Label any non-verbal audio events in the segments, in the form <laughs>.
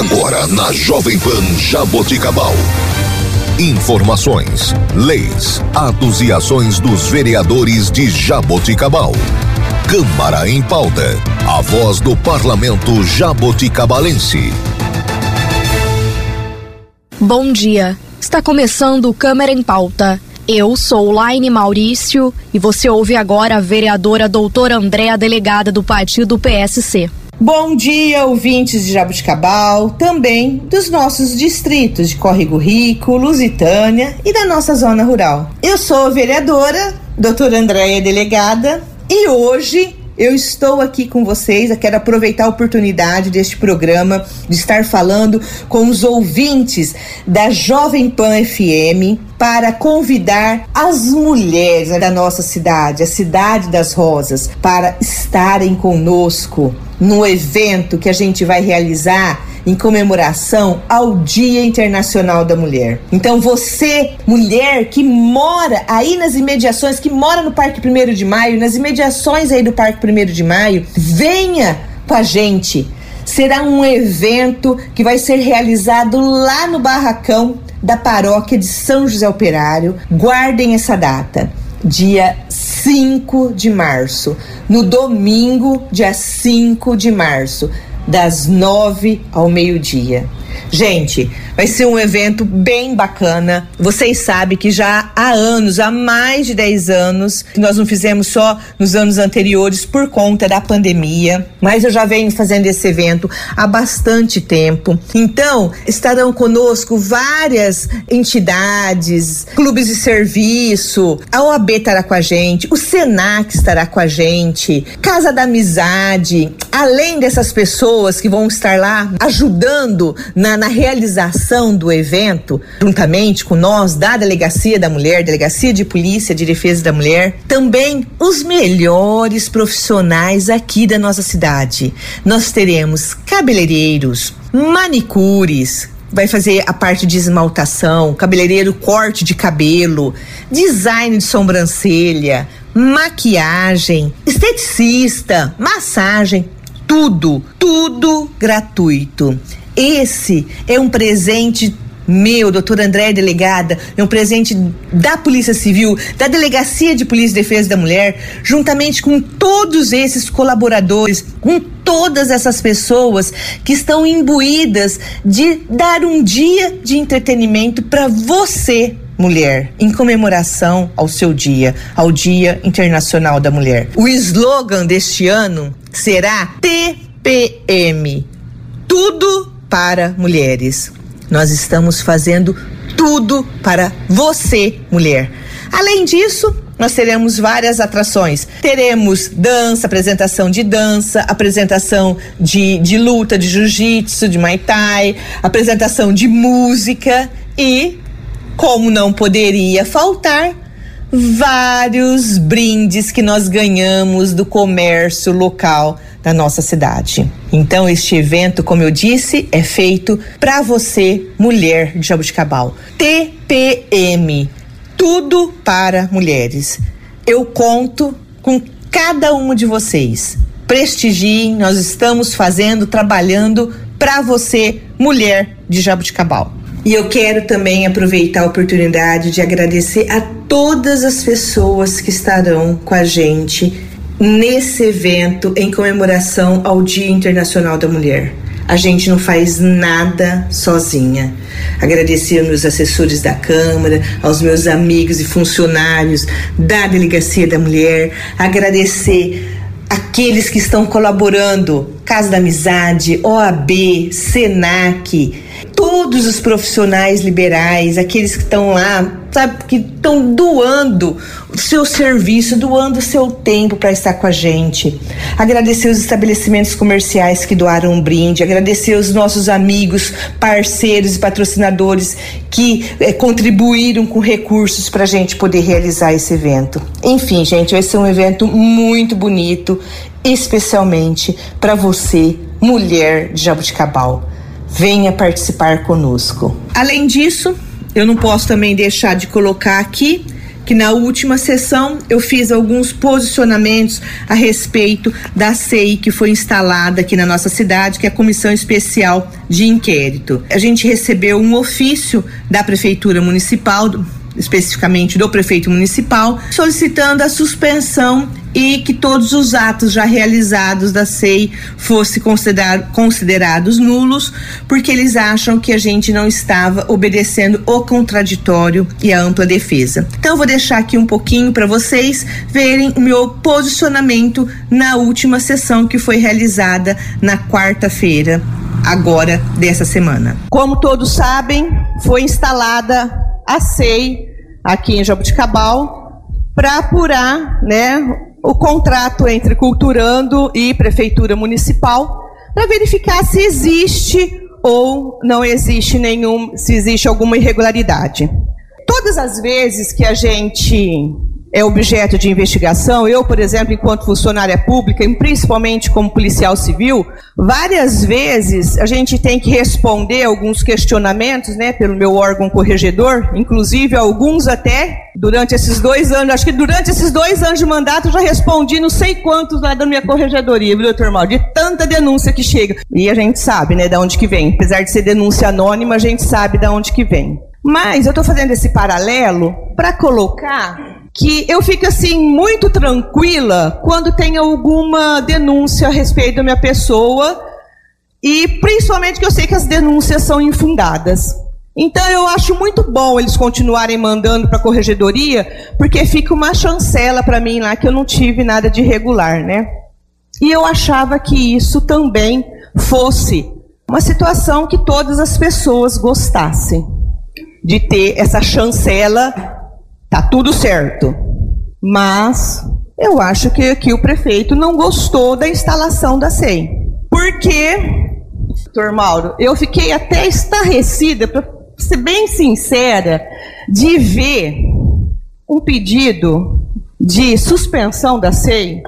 Agora na Jovem Pan Jaboticabal. Informações, leis, atos e ações dos vereadores de Jaboticabal. Câmara em pauta. A voz do parlamento jaboticabalense. Bom dia. Está começando o Câmara em Pauta. Eu sou Laine Maurício e você ouve agora a vereadora doutora Andréa, delegada do partido PSC. Bom dia, ouvintes de Jabuticabal, também dos nossos distritos de Córrego Rico, Lusitânia e da nossa zona rural. Eu sou a vereadora, doutora Andréia, delegada, e hoje eu estou aqui com vocês, eu quero aproveitar a oportunidade deste programa de estar falando com os ouvintes da Jovem Pan FM para convidar as mulheres da nossa cidade, a Cidade das Rosas, para estarem conosco no evento que a gente vai realizar em comemoração ao Dia Internacional da Mulher. Então você, mulher que mora aí nas imediações, que mora no Parque 1 de Maio, nas imediações aí do Parque 1 de Maio, venha com a gente. Será um evento que vai ser realizado lá no barracão da paróquia de São José Operário. Guardem essa data dia 5 de março, no domingo, dia 5 de março das nove ao meio-dia. Gente, vai ser um evento bem bacana. Vocês sabem que já há anos, há mais de 10 anos, que nós não fizemos só nos anos anteriores por conta da pandemia, mas eu já venho fazendo esse evento há bastante tempo. Então, estarão conosco várias entidades, clubes de serviço, a OAB estará com a gente, o Senac estará com a gente, Casa da Amizade, além dessas pessoas que vão estar lá ajudando na, na realização do evento, juntamente com nós da Delegacia da Mulher, Delegacia de Polícia de Defesa da Mulher, também os melhores profissionais aqui da nossa cidade. Nós teremos cabeleireiros, manicures, vai fazer a parte de esmaltação, cabeleireiro, corte de cabelo, design de sobrancelha, maquiagem, esteticista, massagem, tudo, tudo gratuito. Esse é um presente meu, doutor André, delegada, é um presente da Polícia Civil, da Delegacia de Polícia e Defesa da Mulher, juntamente com todos esses colaboradores, com todas essas pessoas que estão imbuídas de dar um dia de entretenimento para você, mulher, em comemoração ao seu dia, ao Dia Internacional da Mulher. O slogan deste ano será TPM. Tudo para mulheres. Nós estamos fazendo tudo para você, mulher. Além disso, nós teremos várias atrações. Teremos dança, apresentação de dança, apresentação de, de luta, de jiu-jitsu, de muay thai, apresentação de música e, como não poderia faltar, vários brindes que nós ganhamos do comércio local da nossa cidade. Então, este evento, como eu disse, é feito para você, mulher de Jabuticabal. TPM Tudo para Mulheres. Eu conto com cada uma de vocês. Prestigiem, nós estamos fazendo, trabalhando para você, mulher de Jabuticabal. E eu quero também aproveitar a oportunidade de agradecer a todas as pessoas que estarão com a gente nesse evento em comemoração ao Dia Internacional da Mulher. A gente não faz nada sozinha. Agradecer aos meus assessores da Câmara, aos meus amigos e funcionários da Delegacia da Mulher, agradecer aqueles que estão colaborando, Casa da Amizade, OAB, SENAC, todos os profissionais liberais, aqueles que estão lá, sabe, que estão doando o seu serviço, doando o seu tempo para estar com a gente. Agradecer os estabelecimentos comerciais que doaram um brinde, agradecer os nossos amigos, parceiros e patrocinadores que eh, contribuíram com recursos para a gente poder realizar esse evento. Enfim, gente, vai ser um evento muito bonito, especialmente para você, mulher de Jabuticabal venha participar conosco. Além disso, eu não posso também deixar de colocar aqui que na última sessão eu fiz alguns posicionamentos a respeito da CEI que foi instalada aqui na nossa cidade, que é a Comissão Especial de inquérito. A gente recebeu um ofício da Prefeitura Municipal, especificamente do prefeito municipal, solicitando a suspensão e que todos os atos já realizados da SEI fossem considerar, considerados nulos, porque eles acham que a gente não estava obedecendo o contraditório e a ampla defesa. Então, vou deixar aqui um pouquinho para vocês verem o meu posicionamento na última sessão que foi realizada na quarta-feira, agora dessa semana. Como todos sabem, foi instalada a SEI aqui em Jabuticabal para apurar, né, o contrato entre Culturando e Prefeitura Municipal para verificar se existe ou não existe nenhum, se existe alguma irregularidade. Todas as vezes que a gente é objeto de investigação. Eu, por exemplo, enquanto funcionária pública, e principalmente como policial civil, várias vezes a gente tem que responder alguns questionamentos, né, pelo meu órgão corregedor, inclusive alguns até durante esses dois anos, acho que durante esses dois anos de mandato eu já respondi não sei quantos lá da minha corregedoria, viu, doutor Mal, de tanta denúncia que chega. E a gente sabe, né, de onde que vem. Apesar de ser denúncia anônima, a gente sabe de onde que vem. Mas eu estou fazendo esse paralelo para colocar que eu fico assim muito tranquila quando tem alguma denúncia a respeito da minha pessoa e principalmente que eu sei que as denúncias são infundadas. Então eu acho muito bom eles continuarem mandando para a corregedoria, porque fica uma chancela para mim lá que eu não tive nada de irregular, né? E eu achava que isso também fosse uma situação que todas as pessoas gostassem de ter essa chancela Tá tudo certo. Mas eu acho que aqui o prefeito não gostou da instalação da SEI. Porque, doutor Mauro, eu fiquei até estarrecida, para ser bem sincera, de ver um pedido de suspensão da SEI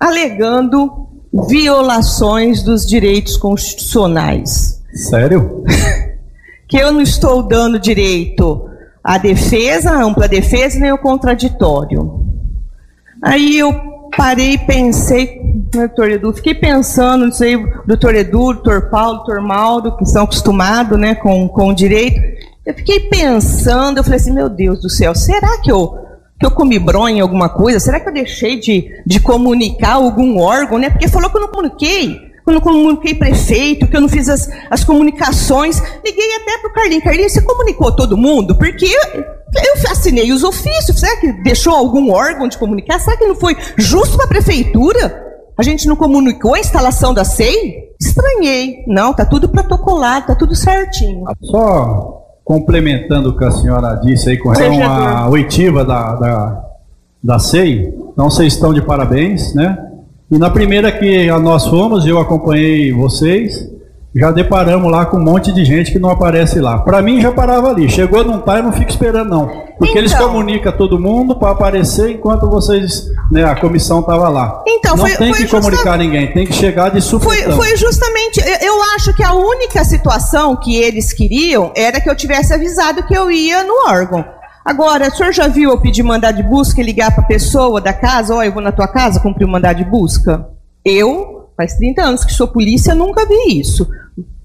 alegando violações dos direitos constitucionais. Sério? <laughs> que eu não estou dando direito a defesa, a ampla defesa, nem o contraditório. Aí eu parei e pensei, doutor Edu, fiquei pensando, não sei, doutor Edu, doutor Paulo, doutor Maldo, que são acostumados né, com, com o direito. Eu fiquei pensando, eu falei assim, meu Deus do céu, será que eu, que eu comi bronha em alguma coisa? Será que eu deixei de, de comunicar algum órgão? Né? Porque falou que eu não comuniquei eu não comuniquei prefeito, que eu não fiz as, as comunicações. Liguei até para o Carlinhos. Carlinhos, você comunicou todo mundo? Porque eu, eu assinei os ofícios. Será que deixou algum órgão de comunicar? Será que não foi justo para a prefeitura? A gente não comunicou a instalação da SEI? Estranhei. Não, tá tudo protocolado, tá tudo certinho. Só complementando o que a senhora disse aí com relação à oitiva da, da, da SEI, então vocês estão de parabéns, né? E na primeira que nós fomos, eu acompanhei vocês, já deparamos lá com um monte de gente que não aparece lá. Para mim já parava ali. Chegou não tá, eu não fico esperando não, porque então, eles comunicam todo mundo para aparecer enquanto vocês, né, a comissão estava lá. Então não foi, tem foi que comunicar ninguém, tem que chegar de supetão. Foi, foi justamente, eu acho que a única situação que eles queriam era que eu tivesse avisado que eu ia no órgão. Agora, o senhor já viu eu pedir mandado de busca e ligar para a pessoa da casa, ó, oh, eu vou na tua casa cumprir o mandado de busca? Eu, faz 30 anos que sou polícia, nunca vi isso.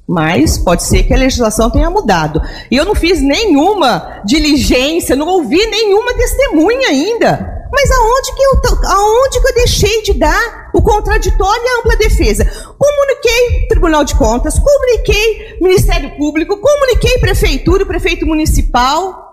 Mas pode ser que a legislação tenha mudado. E eu não fiz nenhuma diligência, não ouvi nenhuma testemunha ainda. Mas aonde que eu, aonde que eu deixei de dar o contraditório e a ampla defesa? Comuniquei Tribunal de Contas, comuniquei Ministério Público, comuniquei Prefeitura, Prefeito Municipal,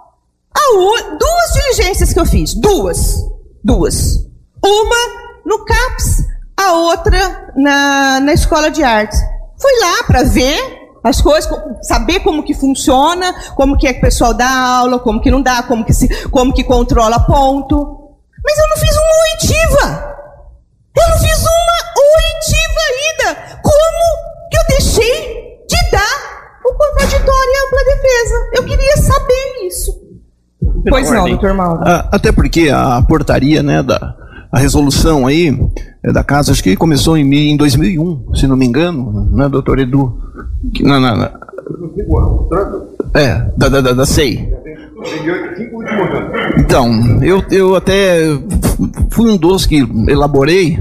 duas diligências que eu fiz. Duas. Duas. Uma no CAPS, a outra na, na Escola de Artes. Fui lá para ver as coisas, saber como que funciona, como que é que o pessoal dá aula, como que não dá, como que, se, como que controla ponto. Mas eu não fiz uma oitiva. Eu não fiz uma oitiva ainda. Como que eu deixei de dar o contraditório e ampla defesa? Eu queria saber isso. Pois não, doutor Mauro. Ah, até porque a portaria, né, da a resolução aí é da casa, acho que começou em, em 2001, se não me engano, né, doutor Edu? Não, não, não. É, da, da, da, da SEI. Então, eu, eu até fui um dos que elaborei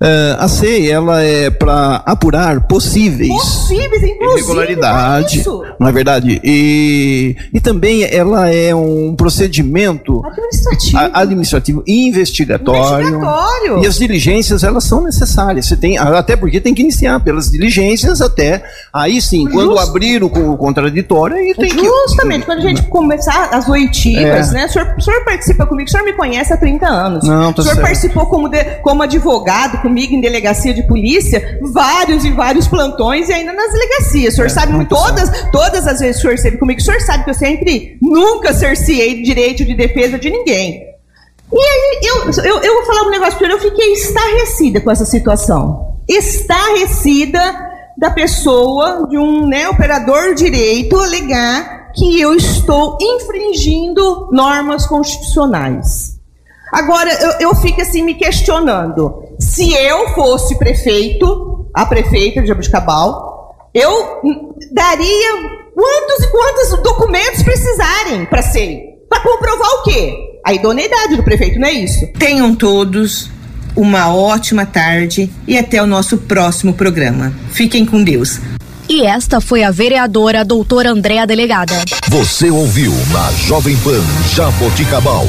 Uh, a CEI, ela é para apurar possíveis, possíveis irregularidade, não é verdade? E, e também ela é um procedimento administrativo, a, administrativo investigatório, investigatório, E as diligências, elas são necessárias. Você tem, até porque tem que iniciar pelas diligências até, aí sim, quando abrir o, o contraditório, aí tem Justamente, que, quando a gente começar as oitivas, é. né? O senhor, o senhor, participa comigo, o senhor me conhece há 30 anos. Não, tá o senhor certo. participou como, de, como advogado, comigo em delegacia de polícia, vários e vários plantões e ainda nas delegacias. O senhor é, sabe todas, todas as vezes que o senhor esteve comigo, o senhor sabe que eu sempre nunca cerceei direito de defesa de ninguém. E aí, eu, eu, eu vou falar um negócio para eu fiquei estarrecida com essa situação. Estarrecida da pessoa, de um né, operador direito, alegar que eu estou infringindo normas constitucionais. Agora, eu, eu fico assim me questionando. Se eu fosse prefeito, a prefeita de Jabuticabal, eu daria quantos e quantos documentos precisarem para ser. Para comprovar o quê? A idoneidade do prefeito, não é isso? Tenham todos uma ótima tarde e até o nosso próximo programa. Fiquem com Deus. E esta foi a vereadora doutora Andréa Delegada. Você ouviu na Jovem Pan Jaboticabal.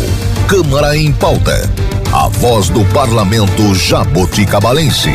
Câmara em Pauta. A voz do parlamento jaboticabalense.